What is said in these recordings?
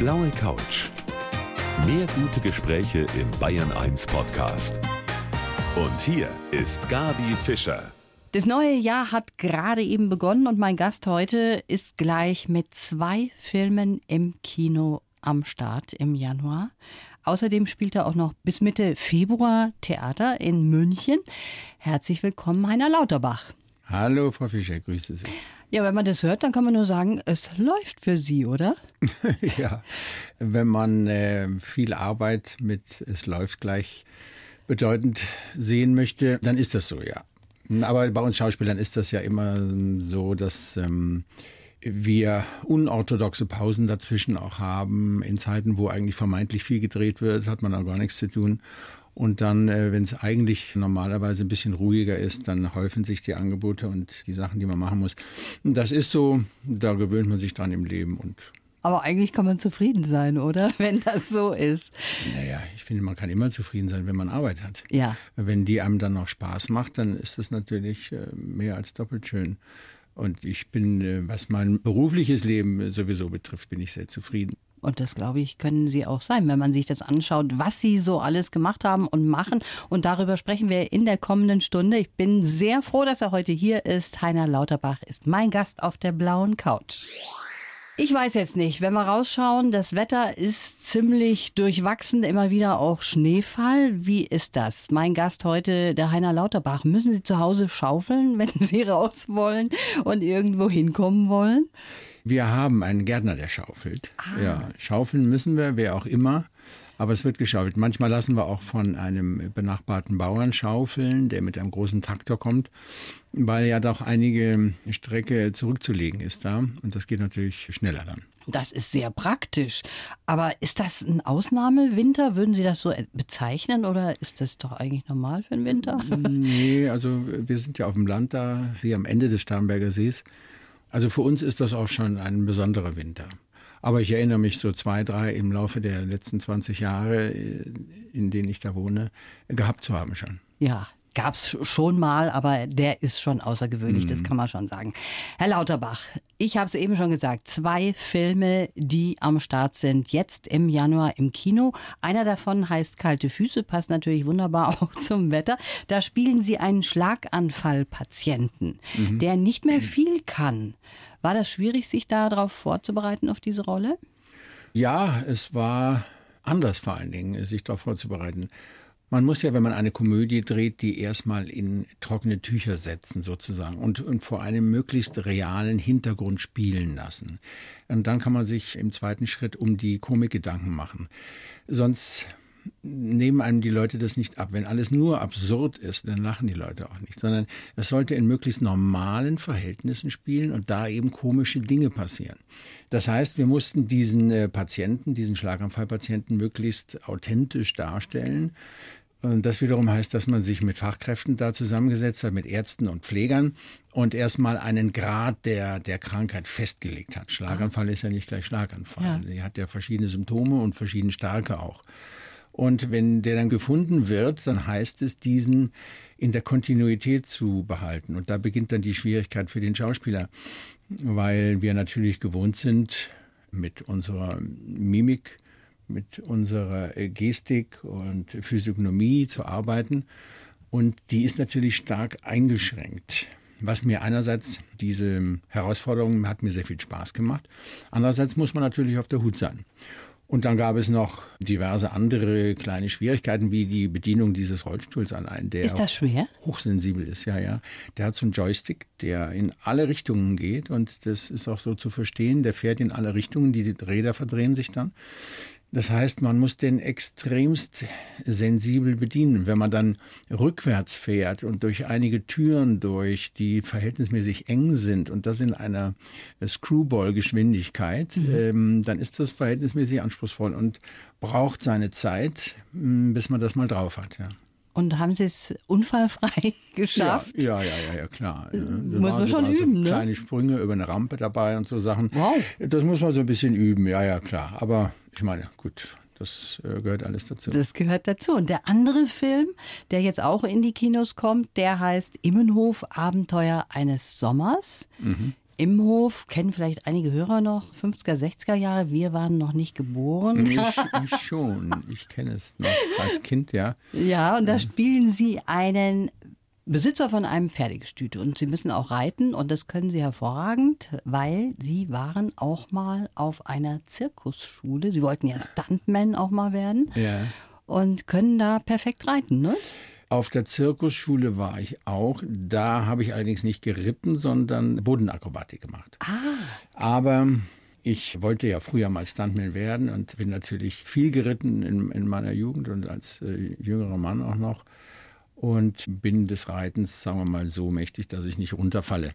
blaue Couch. Mehr gute Gespräche im Bayern 1 Podcast. Und hier ist Gabi Fischer. Das neue Jahr hat gerade eben begonnen und mein Gast heute ist gleich mit zwei Filmen im Kino am Start im Januar. Außerdem spielt er auch noch bis Mitte Februar Theater in München. Herzlich willkommen, Heiner Lauterbach. Hallo, Frau Fischer, grüße Sie. Ja, wenn man das hört, dann kann man nur sagen, es läuft für Sie, oder? ja, wenn man äh, viel Arbeit mit es läuft gleich bedeutend sehen möchte, dann ist das so, ja. Aber bei uns Schauspielern ist das ja immer so, dass ähm, wir unorthodoxe Pausen dazwischen auch haben. In Zeiten, wo eigentlich vermeintlich viel gedreht wird, hat man auch gar nichts zu tun. Und dann, äh, wenn es eigentlich normalerweise ein bisschen ruhiger ist, dann häufen sich die Angebote und die Sachen, die man machen muss. Das ist so, da gewöhnt man sich dran im Leben und aber eigentlich kann man zufrieden sein, oder? Wenn das so ist. Naja, ich finde, man kann immer zufrieden sein, wenn man Arbeit hat. Ja. Wenn die einem dann noch Spaß macht, dann ist das natürlich äh, mehr als doppelt schön. Und ich bin, äh, was mein berufliches Leben sowieso betrifft, bin ich sehr zufrieden. Und das, glaube ich, können Sie auch sein, wenn man sich das anschaut, was Sie so alles gemacht haben und machen. Und darüber sprechen wir in der kommenden Stunde. Ich bin sehr froh, dass er heute hier ist. Heiner Lauterbach ist mein Gast auf der blauen Couch. Ich weiß jetzt nicht, wenn wir rausschauen, das Wetter ist ziemlich durchwachsen, immer wieder auch Schneefall. Wie ist das? Mein Gast heute, der Heiner Lauterbach. Müssen Sie zu Hause schaufeln, wenn Sie raus wollen und irgendwo hinkommen wollen? Wir haben einen Gärtner, der schaufelt. Ah. Ja, schaufeln müssen wir, wer auch immer. Aber es wird geschaufelt. Manchmal lassen wir auch von einem benachbarten Bauern schaufeln, der mit einem großen Traktor kommt, weil ja doch einige Strecke zurückzulegen ist da. Und das geht natürlich schneller dann. Das ist sehr praktisch. Aber ist das ein Ausnahmewinter? Würden Sie das so bezeichnen oder ist das doch eigentlich normal für einen Winter? Nee, also wir sind ja auf dem Land da, hier am Ende des Starnberger Sees. Also für uns ist das auch schon ein besonderer Winter. Aber ich erinnere mich so zwei, drei im Laufe der letzten 20 Jahre, äh, in denen ich da wohne, gehabt zu haben schon. Ja, gab es schon mal, aber der ist schon außergewöhnlich, mhm. das kann man schon sagen. Herr Lauterbach, ich habe es eben schon gesagt, zwei Filme, die am Start sind, jetzt im Januar im Kino. Einer davon heißt Kalte Füße, passt natürlich wunderbar auch zum Wetter. Da spielen Sie einen Schlaganfallpatienten, mhm. der nicht mehr viel kann. War das schwierig, sich darauf vorzubereiten, auf diese Rolle? Ja, es war anders vor allen Dingen, sich darauf vorzubereiten. Man muss ja, wenn man eine Komödie dreht, die erstmal in trockene Tücher setzen sozusagen und, und vor einem möglichst realen Hintergrund spielen lassen. Und dann kann man sich im zweiten Schritt um die Komik Gedanken machen. Sonst nehmen einem die Leute das nicht ab. Wenn alles nur absurd ist, dann lachen die Leute auch nicht, sondern es sollte in möglichst normalen Verhältnissen spielen und da eben komische Dinge passieren. Das heißt, wir mussten diesen äh, Patienten, diesen Schlaganfallpatienten möglichst authentisch darstellen. Und das wiederum heißt, dass man sich mit Fachkräften da zusammengesetzt hat, mit Ärzten und Pflegern und erstmal einen Grad der, der Krankheit festgelegt hat. Schlaganfall ah. ist ja nicht gleich Schlaganfall. Ja. Die hat ja verschiedene Symptome und verschieden starke auch. Und wenn der dann gefunden wird, dann heißt es, diesen in der Kontinuität zu behalten. Und da beginnt dann die Schwierigkeit für den Schauspieler, weil wir natürlich gewohnt sind, mit unserer Mimik, mit unserer Gestik und Physiognomie zu arbeiten. Und die ist natürlich stark eingeschränkt. Was mir einerseits diese Herausforderung hat mir sehr viel Spaß gemacht. Andererseits muss man natürlich auf der Hut sein. Und dann gab es noch diverse andere kleine Schwierigkeiten, wie die Bedienung dieses Rollstuhls allein. Der ist das schwer? Hochsensibel ist, ja, ja. Der hat so einen Joystick, der in alle Richtungen geht und das ist auch so zu verstehen. Der fährt in alle Richtungen, die Räder verdrehen sich dann. Das heißt, man muss den extremst sensibel bedienen. Wenn man dann rückwärts fährt und durch einige Türen durch, die verhältnismäßig eng sind und das in einer Screwball-Geschwindigkeit, mhm. ähm, dann ist das verhältnismäßig anspruchsvoll und braucht seine Zeit, hm, bis man das mal drauf hat. Ja. Und haben Sie es unfallfrei geschafft? Ja, ja, ja, ja, klar. Das muss man schon üben, so ne? Kleine Sprünge über eine Rampe dabei und so Sachen. Wow. Das muss man so ein bisschen üben, ja, ja, klar. Aber ich meine, gut, das äh, gehört alles dazu. Das gehört dazu. Und der andere Film, der jetzt auch in die Kinos kommt, der heißt Immenhof Abenteuer eines Sommers. Mhm. Imhof kennen vielleicht einige Hörer noch, 50er, 60er Jahre. Wir waren noch nicht geboren. Ich, ich schon, ich kenne es noch als Kind, ja. Ja, und da spielen Sie einen Besitzer von einem Pferdegestüt und Sie müssen auch reiten und das können Sie hervorragend, weil Sie waren auch mal auf einer Zirkusschule. Sie wollten ja Stuntman auch mal werden Ja. und können da perfekt reiten, ne? Auf der Zirkusschule war ich auch. Da habe ich allerdings nicht geritten, sondern Bodenakrobatik gemacht. Ah, Aber ich wollte ja früher mal Stuntman werden und bin natürlich viel geritten in, in meiner Jugend und als äh, jüngerer Mann auch noch. Und bin des Reitens, sagen wir mal, so mächtig, dass ich nicht runterfalle.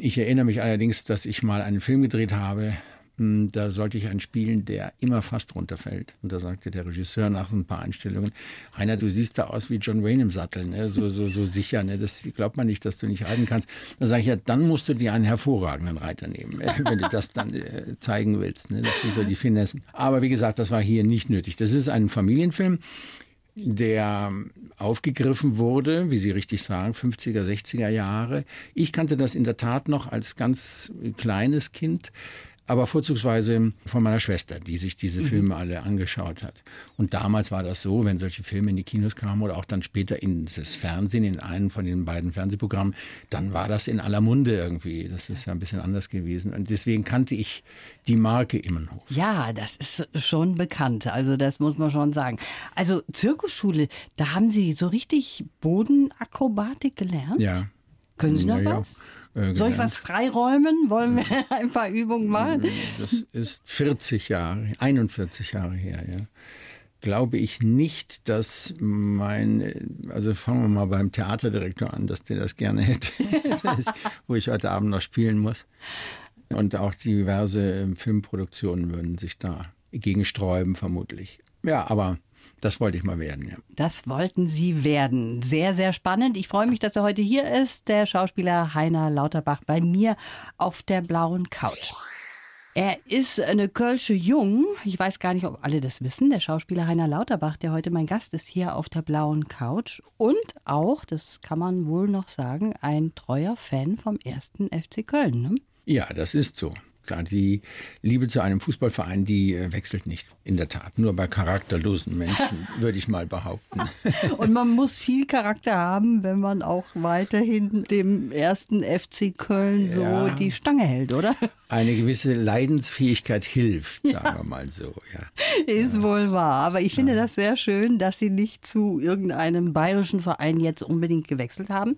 Ich erinnere mich allerdings, dass ich mal einen Film gedreht habe. Da sollte ich einen spielen, der immer fast runterfällt. Und da sagte der Regisseur nach ein paar Einstellungen, Heiner, du siehst da aus wie John Wayne im Sattel, ne? so, so, so sicher. Ne? Das glaubt man nicht, dass du nicht reiten kannst. Da sage ich, ja, dann musst du dir einen hervorragenden Reiter nehmen, wenn du das dann äh, zeigen willst. Ne? Das sind so die Finessen. Aber wie gesagt, das war hier nicht nötig. Das ist ein Familienfilm der aufgegriffen wurde, wie Sie richtig sagen, 50er, 60er Jahre. Ich kannte das in der Tat noch als ganz kleines Kind, aber vorzugsweise von meiner Schwester, die sich diese Filme alle angeschaut hat. Und damals war das so, wenn solche Filme in die Kinos kamen oder auch dann später ins Fernsehen, in einem von den beiden Fernsehprogrammen, dann war das in aller Munde irgendwie. Das ist ja ein bisschen anders gewesen. Und deswegen kannte ich die Marke Immenhof. ja, das ist schon bekannt. Also das muss man schon sagen. Also Zirkusschule, da haben Sie so richtig Bodenakrobatik gelernt? Ja. Können Sie noch Ja, ja. was? Äh, Soll ich was freiräumen? Wollen wir ein paar Übungen machen? Das ist 40 Jahre, 41 Jahre her, ja. Glaube ich nicht, dass mein, also fangen wir mal beim Theaterdirektor an, dass der das gerne hätte, das ist, wo ich heute Abend noch spielen muss. Und auch diverse ähm, Filmproduktionen würden sich da gegen sträuben, vermutlich. Ja, aber das wollte ich mal werden, ja. Das wollten Sie werden. Sehr, sehr spannend. Ich freue mich, dass er heute hier ist, der Schauspieler Heiner Lauterbach bei mir auf der blauen Couch. Er ist eine Kölsche Jung. Ich weiß gar nicht, ob alle das wissen. Der Schauspieler Heiner Lauterbach, der heute mein Gast ist, hier auf der blauen Couch. Und auch, das kann man wohl noch sagen, ein treuer Fan vom ersten FC Köln. Ne? Ja, das ist so. Klar, die Liebe zu einem Fußballverein, die äh, wechselt nicht. In der Tat. Nur bei charakterlosen Menschen, würde ich mal behaupten. Und man muss viel Charakter haben, wenn man auch weiterhin dem ersten FC Köln so Ja. die Stange hält, oder? Eine gewisse Leidensfähigkeit hilft, sagen wir mal so. Ja. Ist wohl wahr. Aber ich finde das sehr schön, dass Sie nicht zu irgendeinem bayerischen Verein jetzt unbedingt gewechselt haben.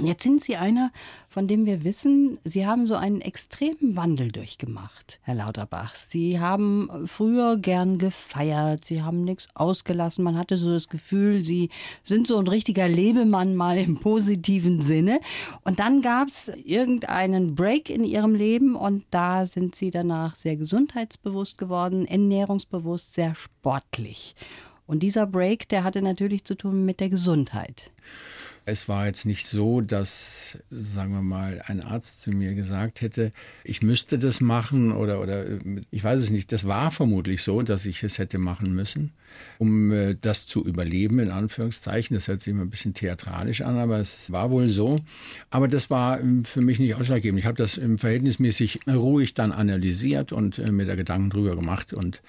Jetzt sind Sie einer, von dem wir wissen, Sie haben so einen extremen Wandel durchgemacht, Herr Lauterbach. Sie haben früher gern gefeiert, Sie haben nichts ausgelassen. Man hatte so das Gefühl, Sie sind so ein richtiger Lebemann mal im positiven Sinne. Und dann gab es irgendeinen Break in Ihrem Leben und da sind Sie danach sehr gesundheitsbewusst geworden, ernährungsbewusst, sehr sportlich. Und dieser Break, der hatte natürlich zu tun mit der Gesundheit. Es war jetzt nicht so, dass, sagen wir mal, ein Arzt zu mir gesagt hätte, ich müsste das machen oder, oder äh, ich weiß es nicht. Das war vermutlich so, dass ich es hätte machen müssen, um äh, das zu überleben, in Anführungszeichen. Das hört sich immer ein bisschen theatralisch an, aber es war wohl so. Aber das war ähm, für mich nicht ausschlaggebend. Ich habe das im verhältnismäßig ruhig dann analysiert und äh, mir da Gedanken drüber gemacht und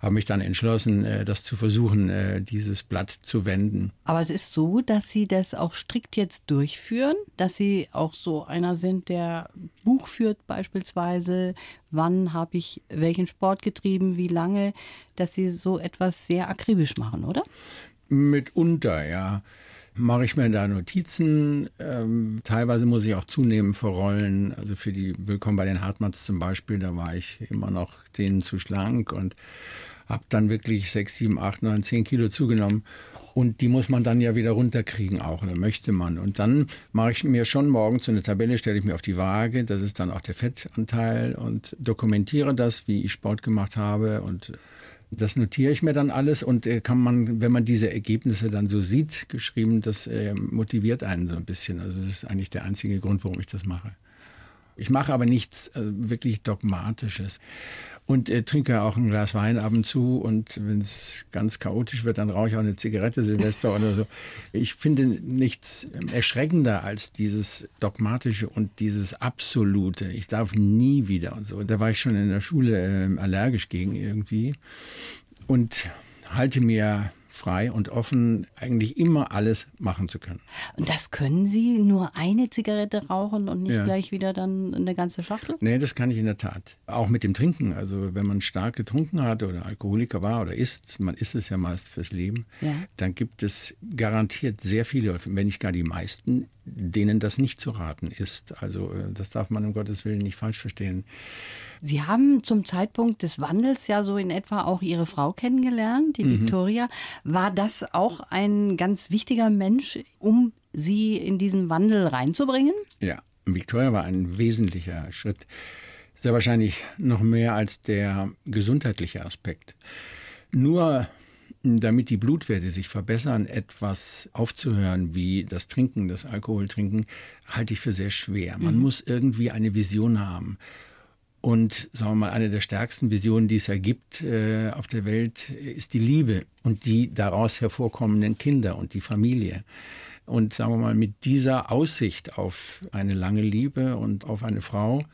habe mich dann entschlossen, das zu versuchen, dieses Blatt zu wenden. Aber es ist so, dass Sie das auch strikt jetzt durchführen, dass Sie auch so einer sind, der Buch führt beispielsweise, wann habe ich welchen Sport getrieben, wie lange, dass Sie so etwas sehr akribisch machen, oder? Mitunter, ja. Mache ich mir da Notizen. Ähm, teilweise muss ich auch zunehmen für Rollen. Also für die Willkommen bei den Hartmanns zum Beispiel, da war ich immer noch denen zu schlank und habe dann wirklich sechs, sieben, acht, neun, zehn Kilo zugenommen. Und die muss man dann ja wieder runterkriegen auch, oder möchte man. Und dann mache ich mir schon morgens so eine Tabelle, stelle ich mir auf die Waage, das ist dann auch der Fettanteil und dokumentiere das, wie ich Sport gemacht habe und das notiere ich mir dann alles und äh, kann man, wenn man diese Ergebnisse dann so sieht, geschrieben, das äh, motiviert einen so ein bisschen. Also das ist eigentlich der einzige Grund, warum ich das mache. Ich mache aber nichts äh, wirklich Dogmatisches. Und äh, trinke auch ein Glas Wein ab und zu und wenn es ganz chaotisch wird, dann rauche ich auch eine Zigarette Silvester oder so. Ich finde nichts erschreckender als dieses dogmatische und dieses absolute. Ich darf nie wieder und so. Da war ich schon in der Schule äh, allergisch gegen irgendwie und halte mir frei und offen eigentlich immer alles machen zu können. Und das können Sie nur eine Zigarette rauchen und nicht ja. gleich wieder dann eine ganze Schachtel? Nee, das kann ich in der Tat. Auch mit dem Trinken. Also wenn man stark getrunken hat oder Alkoholiker war oder ist, man ist es ja meist fürs Leben, ja. dann gibt es garantiert sehr viele, wenn nicht gar die meisten, denen das nicht zu raten ist. Also äh, das darf man um Gottes Willen nicht falsch verstehen. Sie haben zum Zeitpunkt des Wandels ja so in etwa auch Ihre Frau kennengelernt, die mhm. Victoria. War das auch ein ganz wichtiger Mensch, um Sie in diesen Wandel reinzubringen? Ja, Victoria war ein wesentlicher Schritt. Sehr wahrscheinlich noch mehr als der gesundheitliche Aspekt. Nur damit die Blutwerte sich verbessern, etwas aufzuhören wie das Trinken, das Alkoholtrinken, halte ich für sehr schwer. Man mhm. muss irgendwie eine Vision haben. Und sagen wir mal, eine der stärksten Visionen, die es ergibt äh, auf der Welt, ist die Liebe und die daraus hervorkommenden Kinder und die Familie. Und sagen wir mal, mit dieser Aussicht auf eine lange Liebe und auf eine Frau,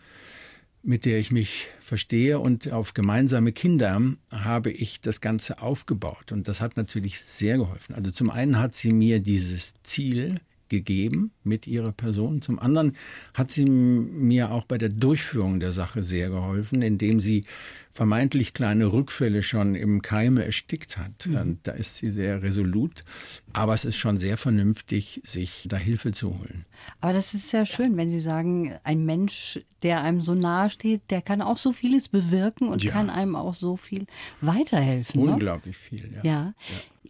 mit der ich mich verstehe und auf gemeinsame Kinder habe ich das Ganze aufgebaut. Und das hat natürlich sehr geholfen. Also zum einen hat sie mir dieses Ziel gegeben mit ihrer Person. Zum anderen hat sie mir auch bei der Durchführung der Sache sehr geholfen, indem sie vermeintlich kleine Rückfälle schon im Keime erstickt hat. Mhm. Da ist sie sehr resolut, aber es ist schon sehr vernünftig, sich da Hilfe zu holen. Aber das ist sehr schön, wenn Sie sagen, ein Mensch, der einem so nahe steht, der kann auch so vieles bewirken und ja. kann einem auch so viel weiterhelfen. Ne? Unglaublich ne? viel, ja. ja. ja.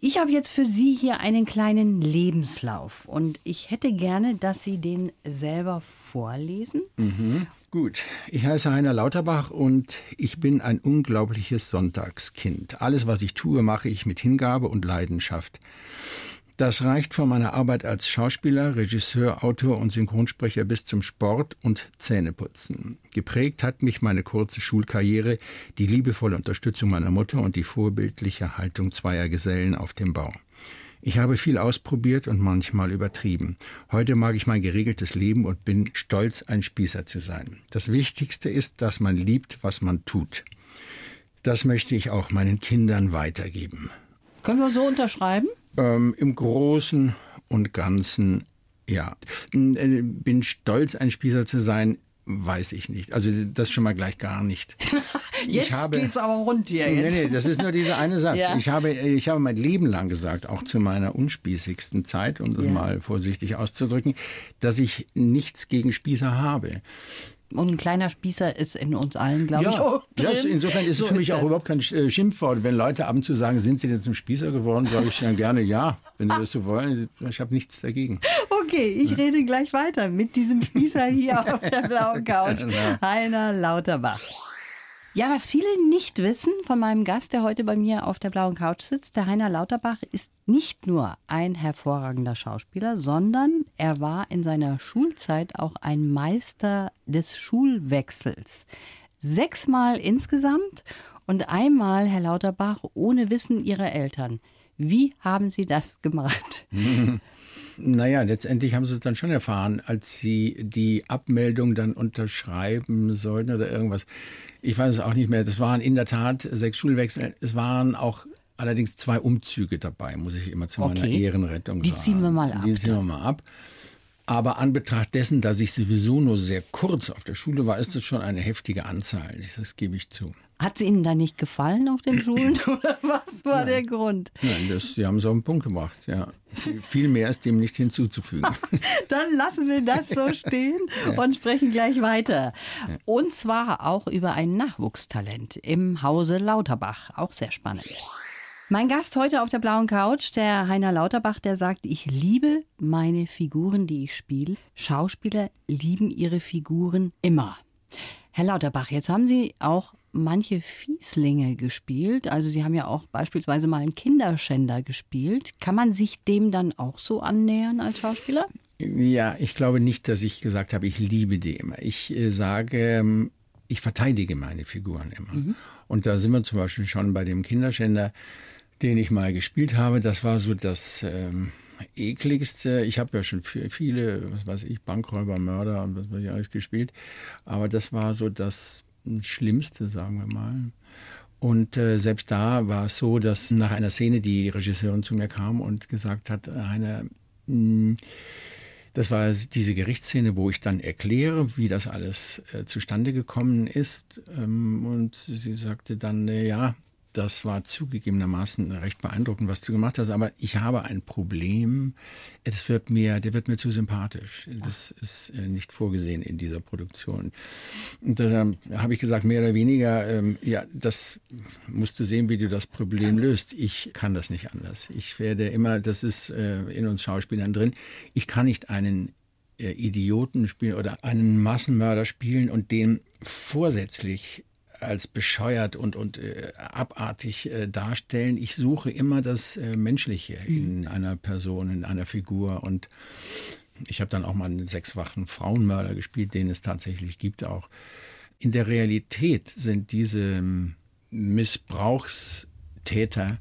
Ich habe jetzt für Sie hier einen kleinen Lebenslauf und ich hätte gerne, dass Sie den selber vorlesen. Mhm. Gut, ich heiße Heiner Lauterbach und ich bin ein unglaubliches Sonntagskind. Alles, was ich tue, mache ich mit Hingabe und Leidenschaft. Das reicht von meiner Arbeit als Schauspieler, Regisseur, Autor und Synchronsprecher bis zum Sport und Zähneputzen. Geprägt hat mich meine kurze Schulkarriere, die liebevolle Unterstützung meiner Mutter und die vorbildliche Haltung zweier Gesellen auf dem Bau. Ich habe viel ausprobiert und manchmal übertrieben. Heute mag ich mein geregeltes Leben und bin stolz, ein Spießer zu sein. Das Wichtigste ist, dass man liebt, was man tut. Das möchte ich auch meinen Kindern weitergeben. Können wir so unterschreiben? Ähm, Im Großen und Ganzen ja. Äh, bin stolz, ein Spießer zu sein. Weiß ich nicht. Also das schon mal gleich gar nicht. jetzt habe, geht's aber rund hier. Jetzt. Nee, nee, das ist nur dieser eine Satz. Ja. Ich, habe, ich habe mein Leben lang gesagt, auch zu meiner unspießigsten Zeit, um das ja. mal vorsichtig auszudrücken, dass ich nichts gegen Spießer habe. Und ein kleiner Spießer ist in uns allen, glaube ja. ich, auch drin. Ja, insofern ist so es für mich auch überhaupt kein äh, Schimpfwort. Wenn Leute ab und zu sagen, sind Sie denn zum Spießer geworden, sage ich dann gerne ja, wenn Sie das so wollen. Ich habe nichts dagegen. Okay, ich rede gleich weiter mit diesem Spießer hier auf der blauen Couch, Heiner Lauterbach. Ja, was viele nicht wissen von meinem Gast, der heute bei mir auf der blauen Couch sitzt, der Heiner Lauterbach ist nicht nur ein hervorragender Schauspieler, sondern er war in seiner Schulzeit auch ein Meister des Schulwechsels. Sechsmal insgesamt und einmal, Herr Lauterbach, ohne Wissen Ihrer Eltern. Wie haben Sie das gemacht? Naja, letztendlich haben sie es dann schon erfahren, als sie die Abmeldung dann unterschreiben sollten oder irgendwas. Ich weiß es auch nicht mehr. Das waren in der Tat sechs Schulwechsel. Es waren auch allerdings zwei Umzüge dabei, muss ich immer zu meiner okay. Ehrenrettung Die sagen. Die ziehen wir mal ab. Die ziehen wir mal ab. Aber an Betracht dessen, dass ich sowieso nur sehr kurz auf der Schule war, ist das schon eine heftige Anzahl. Das gebe ich zu. Hat es Ihnen da nicht gefallen auf den Schulen oder was war Nein. der Grund? Nein, das, Sie haben es auf den Punkt gebracht, ja. Viel mehr ist dem nicht hinzuzufügen. Dann lassen wir das so stehen ja. und sprechen gleich weiter. Und zwar auch über ein Nachwuchstalent im Hause Lauterbach. Auch sehr spannend. Mein Gast heute auf der blauen Couch, der Heiner Lauterbach, der sagt, ich liebe meine Figuren, die ich spiele. Schauspieler lieben ihre Figuren immer. Herr Lauterbach, jetzt haben Sie auch manche Fieslinge gespielt. Also Sie haben ja auch beispielsweise mal einen Kinderschänder gespielt. Kann man sich dem dann auch so annähern als Schauspieler? Ja, ich glaube nicht, dass ich gesagt habe, ich liebe die immer. Ich äh, sage, ähm, ich verteidige meine Figuren immer. Mhm. Und da sind wir zum Beispiel schon bei dem Kinderschänder, den ich mal gespielt habe. Das war so das ähm, ekligste. Ich habe ja schon viele, was weiß ich, Bankräuber, Mörder und was weiß ich alles gespielt. Aber das war so das Schlimmste, sagen wir mal. Und äh, selbst da war es so, dass nach einer Szene die Regisseurin zu mir kam und gesagt hat, eine mh, das war diese Gerichtsszene, wo ich dann erkläre, wie das alles äh, zustande gekommen ist. Ähm, und sie sagte dann, äh, ja, das war zugegebenermaßen recht beeindruckend, was du gemacht hast, aber ich habe ein Problem. Es wird mir, der wird mir zu sympathisch. Das ist äh, nicht vorgesehen in dieser Produktion. Und da habe ich gesagt, mehr oder weniger, ähm, ja, das musst du sehen, wie du das Problem löst. Ich kann das nicht anders. Ich werde immer, das ist äh, in uns Schauspielern drin, ich kann nicht einen äh, Idioten spielen oder einen Massenmörder spielen und den vorsätzlich als bescheuert und, und äh, abartig äh, darstellen. Ich suche immer das äh, Menschliche in mhm. einer Person, in einer Figur. Und ich habe dann auch mal einen sechswachen Frauenmörder gespielt, den es tatsächlich gibt auch. In der Realität sind diese ähm, Missbrauchstäter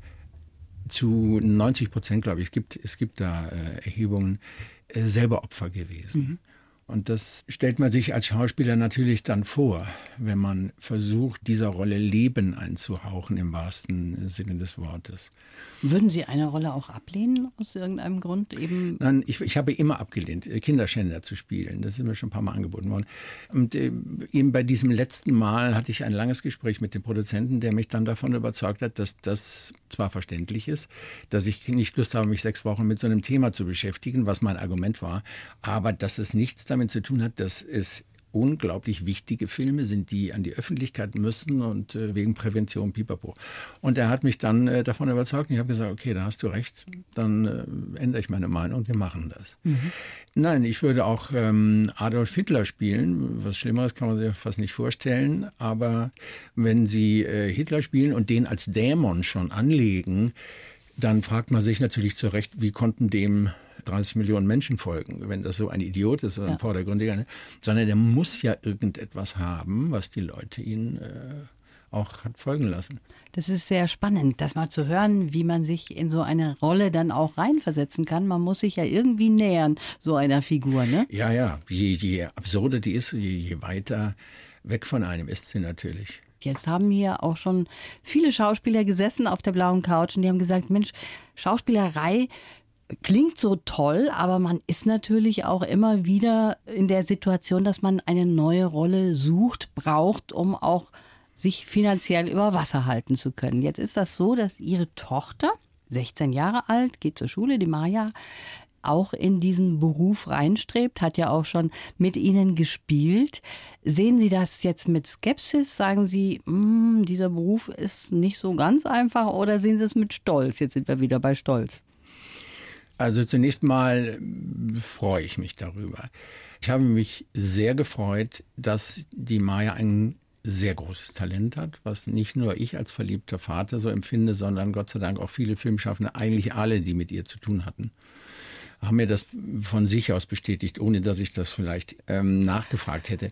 zu 90 Prozent, glaube ich, es gibt, es gibt da äh, Erhebungen, äh, selber Opfer gewesen. Mhm. Und das stellt man sich als Schauspieler natürlich dann vor, wenn man versucht, dieser Rolle Leben einzuhauchen im wahrsten Sinne des Wortes. Würden Sie eine Rolle auch ablehnen aus irgendeinem Grund? Eben Nein, ich, ich habe immer abgelehnt, äh, Kinderschänder zu spielen. Das ist mir schon ein paar Mal angeboten worden. Und äh, eben bei diesem letzten Mal hatte ich ein langes Gespräch mit dem Produzenten, der mich dann davon überzeugt hat, dass das zwar verständlich ist, dass ich nicht Lust habe, mich sechs Wochen mit so einem Thema zu beschäftigen, was mein Argument war, aber dass es nichts damit zu tun hat, dass es unglaublich wichtige Filme sind, die an die Öffentlichkeit müssen und äh, wegen Prävention pipapo. Und er hat mich dann äh, davon überzeugt und ich habe gesagt, okay, da hast du recht, dann äh, ändere ich meine Meinung und wir machen das. Mhm. Nein, ich würde auch ähm, Adolf Hitler spielen. Was Schlimmeres kann man sich fast nicht vorstellen. Aber wenn Sie äh, Hitler spielen und den als Dämon schon anlegen, dann fragt man sich natürlich zu Recht, wie konnten dem 30 Millionen Menschen folgen, wenn das so ein Idiot ist, ein ja. Vordergründiger, ne? sondern der muss ja irgendetwas haben, was die Leute ihn äh, auch hat folgen lassen. Das ist sehr spannend, das mal zu hören, wie man sich in so eine Rolle dann auch reinversetzen kann. Man muss sich ja irgendwie nähern, so einer Figur, ne? Ja, ja. Je, je absurder die ist, je, je weiter weg von einem ist sie natürlich. Jetzt haben hier auch schon viele Schauspieler gesessen auf der blauen Couch und die haben gesagt, Mensch, Schauspielerei klingt so toll, aber man ist natürlich auch immer wieder in der Situation, dass man eine neue Rolle sucht, braucht, um auch sich finanziell über Wasser halten zu können. Jetzt ist das so, dass Ihre Tochter, 16 Jahre alt, geht zur Schule, die Maja, auch in diesen Beruf reinstrebt, hat ja auch schon mit Ihnen gespielt. Sehen Sie das jetzt mit Skepsis? Sagen Sie, mm, dieser Beruf ist nicht so ganz einfach oder sehen Sie es mit Stolz? Jetzt sind wir wieder bei Stolz. Also zunächst mal freue ich mich darüber. Ich habe mich sehr gefreut, dass die Maya ein sehr großes Talent hat, was nicht nur ich als verliebter Vater so empfinde, sondern Gott sei Dank auch viele Filmschaffende, eigentlich alle, die mit ihr zu tun hatten, haben mir das von sich aus bestätigt, ohne dass ich das vielleicht ähm, nachgefragt hätte.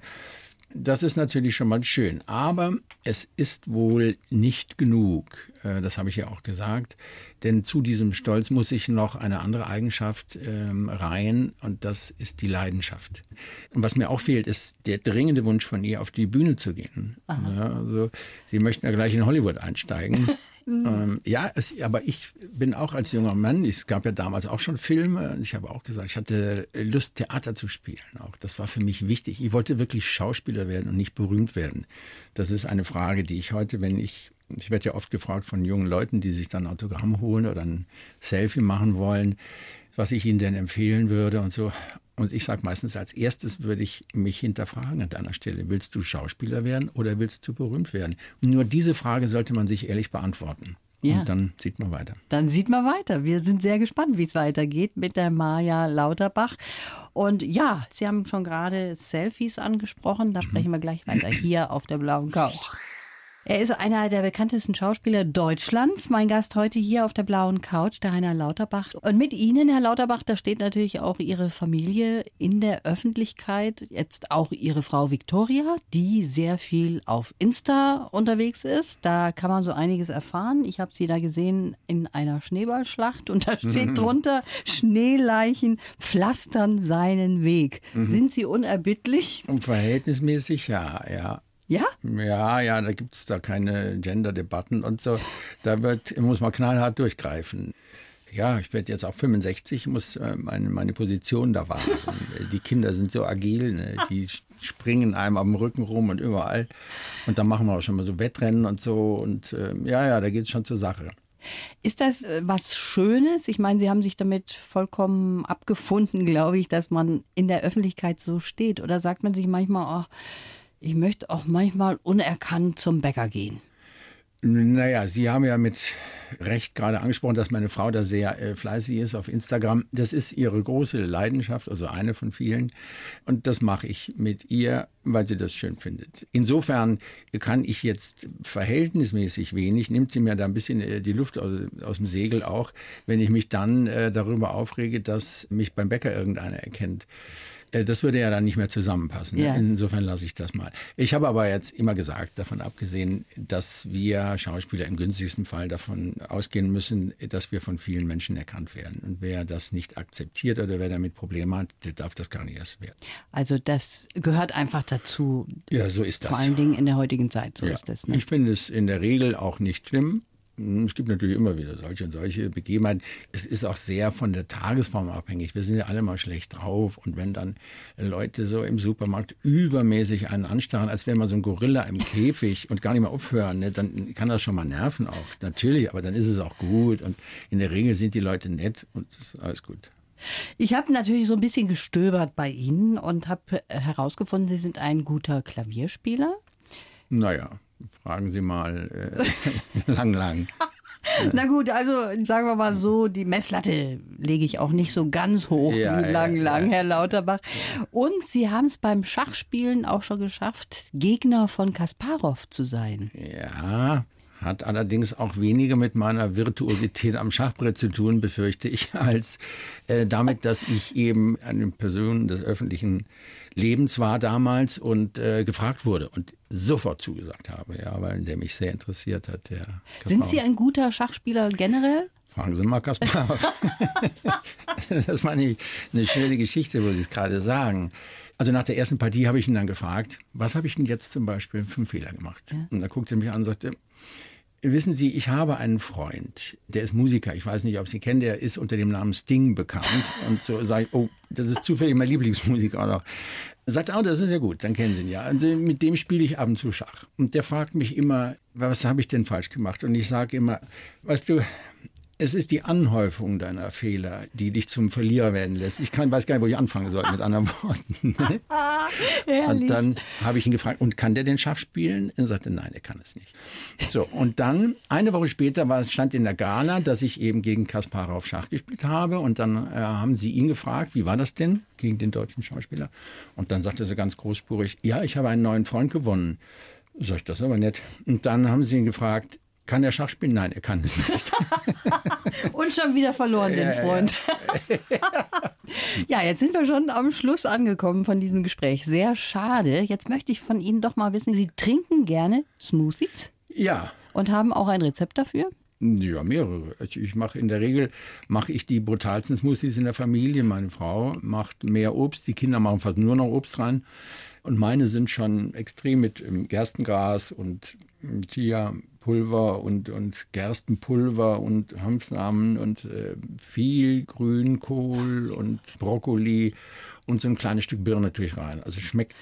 Das ist natürlich schon mal schön, aber es ist wohl nicht genug, äh, das habe ich ja auch gesagt, denn zu diesem Stolz muss ich noch eine andere Eigenschaft ähm, reihen und das ist die Leidenschaft. Und was mir auch fehlt, ist der dringende Wunsch von ihr, auf die Bühne zu gehen. Ja, also sie möchten ja gleich in Hollywood einsteigen. Mhm. Ähm, ja, es, aber ich bin auch als junger Mann, es gab ja damals auch schon Filme, und ich habe auch gesagt, ich hatte Lust, Theater zu spielen. Auch das war für mich wichtig. Ich wollte wirklich Schauspieler werden und nicht berühmt werden. Das ist eine Frage, die ich heute, wenn ich, ich werde ja oft gefragt von jungen Leuten, die sich dann Autogramm holen oder ein Selfie machen wollen, was ich ihnen denn empfehlen würde und so. Und ich sage meistens, als erstes würde ich mich hinterfragen an deiner Stelle. Willst du Schauspieler werden oder willst du berühmt werden? nur diese Frage sollte man sich ehrlich beantworten. Ja. Und dann sieht man weiter. Dann sieht man weiter. Wir sind sehr gespannt, wie es weitergeht mit der Maja Lauterbach. Und ja, Sie haben schon gerade Selfies angesprochen. Da mhm. sprechen wir gleich weiter hier auf der blauen Couch. Er ist einer der bekanntesten Schauspieler Deutschlands. Mein Gast heute hier auf der blauen Couch, der Heiner Lauterbach. Und mit Ihnen, Herr Lauterbach, da steht natürlich auch Ihre Familie in der Öffentlichkeit. Jetzt auch Ihre Frau Victoria, die sehr viel auf Insta unterwegs ist. Da kann man so einiges erfahren. Ich habe sie da gesehen in einer Schneeballschlacht und da steht drunter, Schneeleichen pflastern seinen Weg. Mhm. Sind Sie unerbittlich? Verhältnismäßig ja, ja. Ja? Ja, ja, da gibt es da keine Gender-Debatten und so. Da wird, muss man knallhart durchgreifen. Ja, ich werde jetzt auch 65, muss äh, meine, meine Position da wahren. die Kinder sind so agil, ne? die springen einem am Rücken rum und überall. Und dann machen wir auch schon mal so Wettrennen und so. Und äh, ja, ja, da geht es schon zur Sache. Ist das äh, was Schönes? Ich meine, Sie haben sich damit vollkommen abgefunden, glaube ich, dass man in der Öffentlichkeit so steht. Oder sagt man sich manchmal, oh, ich möchte auch manchmal unerkannt zum Bäcker gehen. Naja, Sie haben ja mit Recht gerade angesprochen, dass meine Frau da sehr äh, fleißig ist auf Instagram. Das ist ihre große Leidenschaft, also eine von vielen. Und das mache ich mit ihr, weil sie das schön findet. Insofern kann ich jetzt verhältnismäßig wenig, nimmt sie mir da ein bisschen äh, die Luft aus, aus dem Segel auch, wenn ich mich dann äh, darüber aufrege, dass mich beim Bäcker irgendeiner erkennt. Äh, das würde ja dann nicht mehr zusammenpassen. Ja. Insofern lasse ich das mal. Ich habe aber jetzt immer gesagt, davon abgesehen, dass wir Schauspieler im günstigsten Fall davon ausgehen müssen, dass wir von vielen Menschen erkannt werden. Und wer das nicht akzeptiert oder wer damit Probleme hat, der darf das gar nicht erst werden. Also das gehört einfach dazu. Ja, so ist das. Vor allen Dingen in der heutigen Zeit, so ja. ist das. Ne? Ich finde es in der Regel auch nicht schlimm. Es gibt natürlich immer wieder solche und solche Begebenheiten. Es ist auch sehr von der Tagesform abhängig. Wir sind ja alle mal schlecht drauf. Und wenn dann Leute so im Supermarkt übermäßig einen anstarren, als wäre man so ein Gorilla im Käfig und gar nicht mehr aufhören, ne, dann kann das schon mal nerven auch. Natürlich, aber dann ist es auch gut. Und in der Regel sind die Leute nett und ist alles gut. Ich habe natürlich so ein bisschen gestöbert bei Ihnen und habe herausgefunden, Sie sind ein guter Klavierspieler. Naja, Fragen Sie mal äh, lang, lang. Na gut, also sagen wir mal so, die Messlatte lege ich auch nicht so ganz hoch ja, wie lang, ja, lang, ja. Herr Lauterbach. Und Sie haben es beim Schachspielen auch schon geschafft, Gegner von Kasparov zu sein. Ja, hat allerdings auch weniger mit meiner Virtuosität am Schachbrett zu tun, befürchte ich, als äh, damit, dass ich eben eine Person des öffentlichen Lebens war damals und äh, gefragt wurde und sofort zugesagt habe, ja, weil der mich sehr interessiert hat. Der Sind Sie ein guter Schachspieler generell? Fragen Sie mal Kaspar. das war eine, eine schöne Geschichte, wo Sie es gerade sagen. Also nach der ersten Partie habe ich ihn dann gefragt, was habe ich denn jetzt zum Beispiel für einen Fehler gemacht? Ja. Und da guckte er mich an und sagte, Wissen Sie, ich habe einen Freund, der ist Musiker. Ich weiß nicht, ob Sie kennen, der ist unter dem Namen Sting bekannt. Und so sage ich, oh, das ist zufällig mein Lieblingsmusiker auch noch. Sagt, oh, das ist ja gut, dann kennen Sie ihn ja. Also mit dem spiele ich ab und zu Schach. Und der fragt mich immer, was habe ich denn falsch gemacht? Und ich sage immer, weißt du, es ist die Anhäufung deiner Fehler, die dich zum Verlierer werden lässt. Ich kann, weiß gar nicht, wo ich anfangen soll, mit anderen Worten. Ne? und dann habe ich ihn gefragt, und kann der den Schach spielen? Er sagte, nein, er kann es nicht. So, und dann, eine Woche später war, stand in der Gala, dass ich eben gegen Kasparov Schach gespielt habe. Und dann äh, haben sie ihn gefragt, wie war das denn gegen den deutschen Schauspieler? Und dann sagte er so ganz großspurig, ja, ich habe einen neuen Freund gewonnen. Sag ich, das aber nett. Und dann haben sie ihn gefragt, kann er Schach spielen? Nein, er kann es nicht. Und schon wieder verloren, den Freund. ja, jetzt sind wir schon am Schluss angekommen von diesem Gespräch. Sehr schade. Jetzt möchte ich von Ihnen doch mal wissen, Sie trinken gerne Smoothies? Ja. Und haben auch ein Rezept dafür? Ja, mehrere. Ich mache in der Regel mache ich die brutalsten Smoothies in der Familie. Meine Frau macht mehr Obst, die Kinder machen fast nur noch Obst rein. Und meine sind schon extrem mit ähm, Gerstengras und Chia Pulver und, und Gerstenpulver und Hanfsamen und äh, viel Grünkohl und Brokkoli und so ein kleines Stück Birne natürlich rein. Also schmeckt,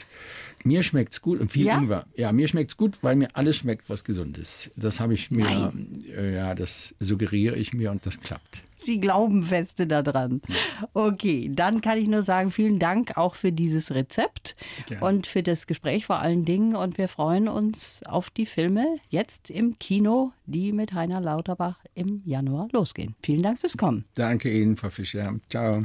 mir schmeckt es gut und viel ja? Ingwer. Ja, mir schmeckt es gut, weil mir alles schmeckt, was gesund ist. Das habe ich mir, äh, ja, das suggeriere ich mir und das klappt. Sie glauben feste daran. Okay, dann kann ich nur sagen, vielen Dank auch für dieses Rezept Gerne. und für das Gespräch vor allen Dingen. Und wir freuen uns auf die Filme jetzt im Kino, die mit Heiner Lauterbach im Januar losgehen. Vielen Dank fürs Kommen. Danke Ihnen, Frau Fischer. Ciao.